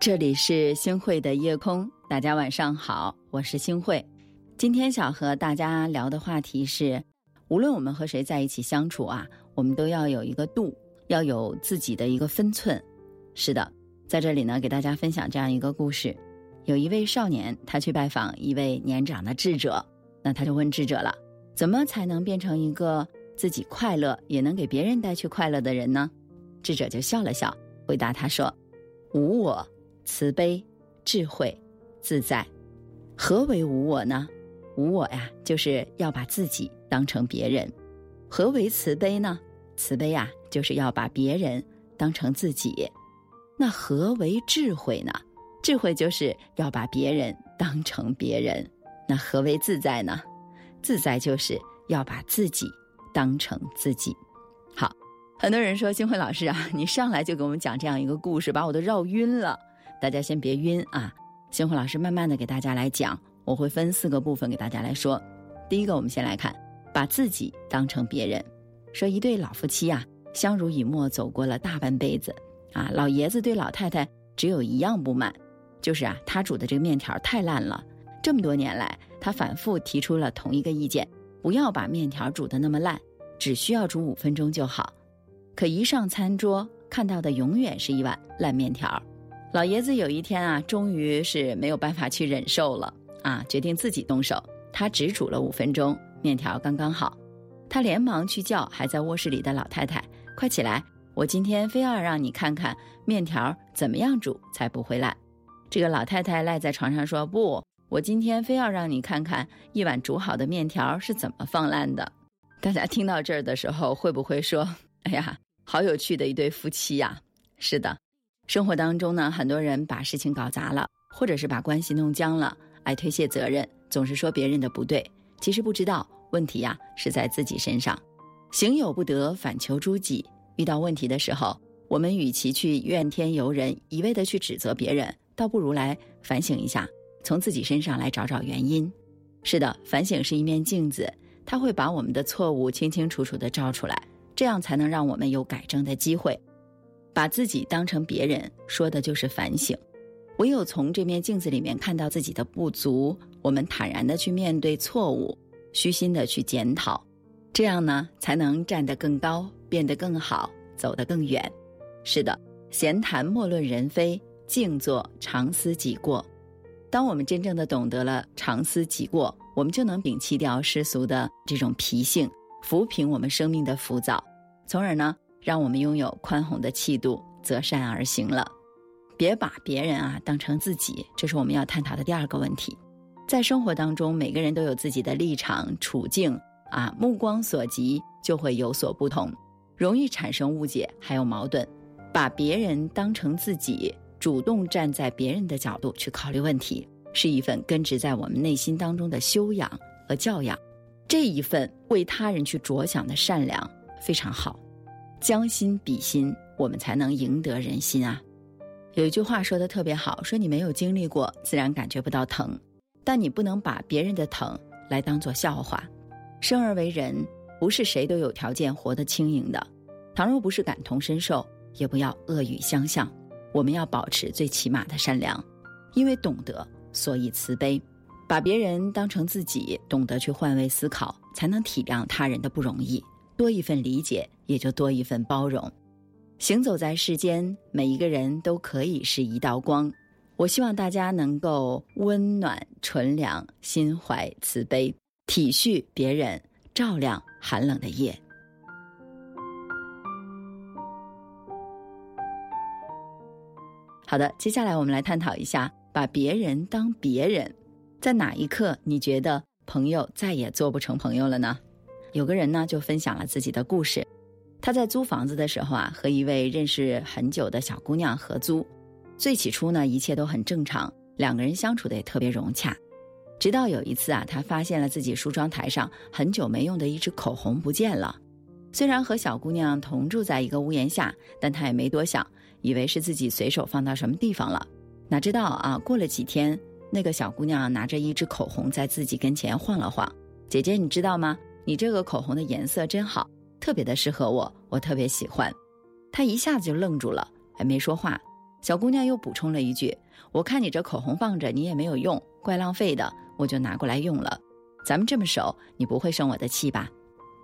这里是星慧的夜空，大家晚上好，我是星慧。今天想和大家聊的话题是，无论我们和谁在一起相处啊，我们都要有一个度，要有自己的一个分寸。是的，在这里呢，给大家分享这样一个故事：有一位少年，他去拜访一位年长的智者，那他就问智者了，怎么才能变成一个自己快乐，也能给别人带去快乐的人呢？智者就笑了笑，回答他说：“无我。”慈悲、智慧、自在，何为无我呢？无我呀，就是要把自己当成别人。何为慈悲呢？慈悲呀，就是要把别人当成自己。那何为智慧呢？智慧就是要把别人当成别人。那何为自在呢？自在就是要把自己当成自己。好，很多人说 金慧老师啊，你上来就给我们讲这样一个故事，把我都绕晕了。大家先别晕啊，星火老师慢慢的给大家来讲，我会分四个部分给大家来说。第一个，我们先来看，把自己当成别人。说一对老夫妻呀，相濡以沫走过了大半辈子，啊，老爷子对老太太只有一样不满，就是啊，他煮的这个面条太烂了。这么多年来，他反复提出了同一个意见，不要把面条煮的那么烂，只需要煮五分钟就好。可一上餐桌，看到的永远是一碗烂面条。老爷子有一天啊，终于是没有办法去忍受了啊，决定自己动手。他只煮了五分钟，面条刚刚好。他连忙去叫还在卧室里的老太太：“快起来！我今天非要让你看看面条怎么样煮才不会烂。”这个老太太赖在床上说：“不，我今天非要让你看看一碗煮好的面条是怎么放烂的。”大家听到这儿的时候，会不会说：“哎呀，好有趣的一对夫妻呀？”是的。生活当中呢，很多人把事情搞砸了，或者是把关系弄僵了，爱推卸责任，总是说别人的不对。其实不知道问题呀是在自己身上。行有不得，反求诸己。遇到问题的时候，我们与其去怨天尤人，一味的去指责别人，倒不如来反省一下，从自己身上来找找原因。是的，反省是一面镜子，它会把我们的错误清清楚楚的照出来，这样才能让我们有改正的机会。把自己当成别人，说的就是反省。唯有从这面镜子里面看到自己的不足，我们坦然的去面对错误，虚心的去检讨，这样呢，才能站得更高，变得更好，走得更远。是的，闲谈莫论人非，静坐常思己过。当我们真正的懂得了常思己过，我们就能摒弃掉世俗的这种脾性，抚平我们生命的浮躁，从而呢。让我们拥有宽宏的气度，择善而行了。别把别人啊当成自己，这是我们要探讨的第二个问题。在生活当中，每个人都有自己的立场处境啊，目光所及就会有所不同，容易产生误解还有矛盾。把别人当成自己，主动站在别人的角度去考虑问题，是一份根植在我们内心当中的修养和教养。这一份为他人去着想的善良非常好。将心比心，我们才能赢得人心啊！有一句话说的特别好，说你没有经历过，自然感觉不到疼。但你不能把别人的疼来当做笑话。生而为人，不是谁都有条件活得轻盈的。倘若不是感同身受，也不要恶语相向。我们要保持最起码的善良，因为懂得，所以慈悲。把别人当成自己，懂得去换位思考，才能体谅他人的不容易。多一份理解，也就多一份包容。行走在世间，每一个人都可以是一道光。我希望大家能够温暖、纯良、心怀慈悲，体恤别人，照亮寒冷的夜。好的，接下来我们来探讨一下，把别人当别人，在哪一刻你觉得朋友再也做不成朋友了呢？有个人呢，就分享了自己的故事。他在租房子的时候啊，和一位认识很久的小姑娘合租。最起初呢，一切都很正常，两个人相处的也特别融洽。直到有一次啊，他发现了自己梳妆台上很久没用的一支口红不见了。虽然和小姑娘同住在一个屋檐下，但他也没多想，以为是自己随手放到什么地方了。哪知道啊，过了几天，那个小姑娘拿着一支口红在自己跟前晃了晃。姐姐，你知道吗？你这个口红的颜色真好，特别的适合我，我特别喜欢。他一下子就愣住了，还没说话。小姑娘又补充了一句：“我看你这口红放着，你也没有用，怪浪费的，我就拿过来用了。咱们这么熟，你不会生我的气吧？”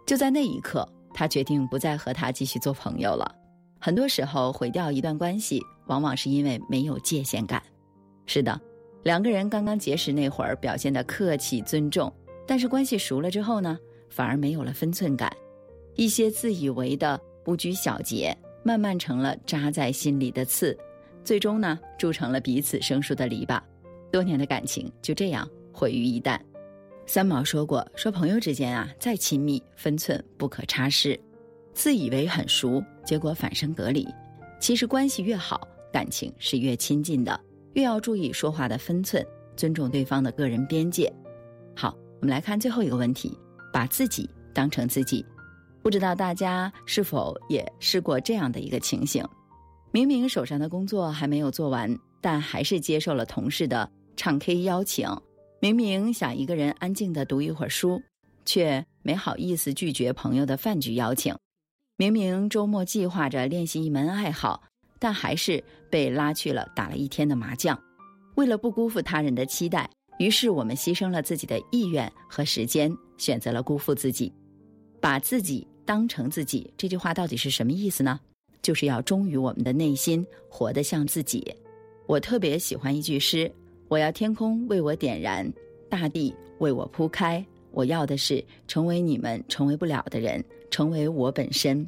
就在那一刻，他决定不再和他继续做朋友了。很多时候，毁掉一段关系，往往是因为没有界限感。是的，两个人刚刚结识那会儿表现的客气尊重，但是关系熟了之后呢，反而没有了分寸感，一些自以为的不拘小节，慢慢成了扎在心里的刺，最终呢，铸成了彼此生疏的篱笆，多年的感情就这样毁于一旦。三毛说过：“说朋友之间啊，再亲密，分寸不可差失。自以为很熟，结果反生隔离。其实关系越好，感情是越亲近的。”越要注意说话的分寸，尊重对方的个人边界。好，我们来看最后一个问题：把自己当成自己。不知道大家是否也试过这样的一个情形？明明手上的工作还没有做完，但还是接受了同事的唱 K 邀请；明明想一个人安静的读一会儿书，却没好意思拒绝朋友的饭局邀请；明明周末计划着练习一门爱好。但还是被拉去了打了一天的麻将，为了不辜负他人的期待，于是我们牺牲了自己的意愿和时间，选择了辜负自己，把自己当成自己。这句话到底是什么意思呢？就是要忠于我们的内心，活得像自己。我特别喜欢一句诗：我要天空为我点燃，大地为我铺开。我要的是成为你们成为不了的人，成为我本身。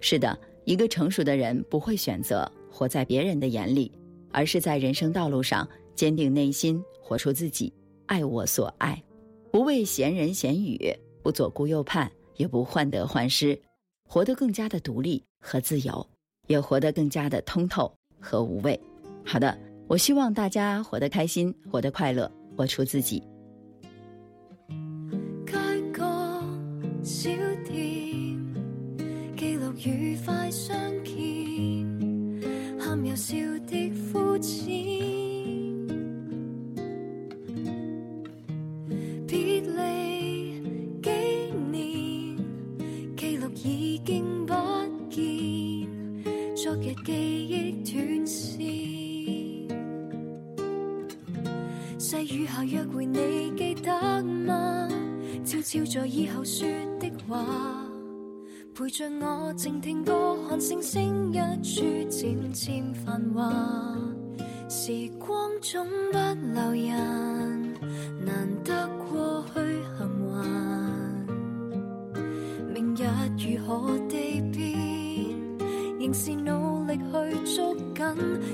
是的。一个成熟的人不会选择活在别人的眼里，而是在人生道路上坚定内心，活出自己，爱我所爱，不为闲人闲语，不左顾右盼，也不患得患失，活得更加的独立和自由，也活得更加的通透和无畏。好的，我希望大家活得开心，活得快乐，活出自己。愉快相见，喊又笑的肤浅。昨日记忆断线。细雨下约会，你记得吗？悄悄在以后说的话。陪着我静听歌，看星星一处渐渐繁华。时光总不留人，难得过去幸还。明日如何地变，仍是努力去捉紧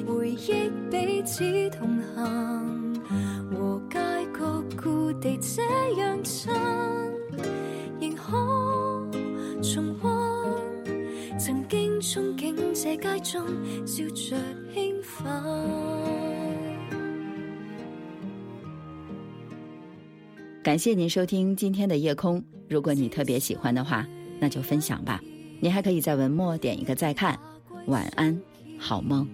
回忆，彼此同行。和街角故地这样亲，仍可重温。曾经憧憬这街中笑着兴奋。感谢您收听今天的夜空。如果你特别喜欢的话，那就分享吧。你还可以在文末点一个再看。晚安，好梦。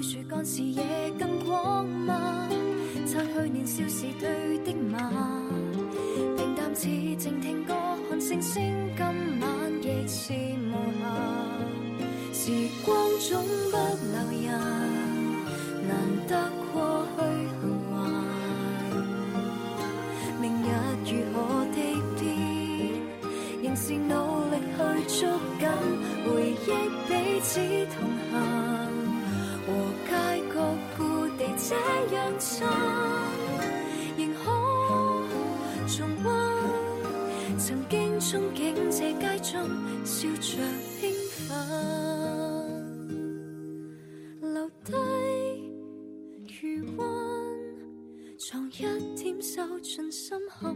去树干视野更广吗？擦去年少时对的骂，似静听歌，看星星，今晚亦是无暇。时光总不留人，难得过去幸还。明日如何地变，仍是努力去捉紧回忆，彼此同行。和街角故地这样亲，憧憬这街中笑着兴奋，留低余温，藏一点手进心坎。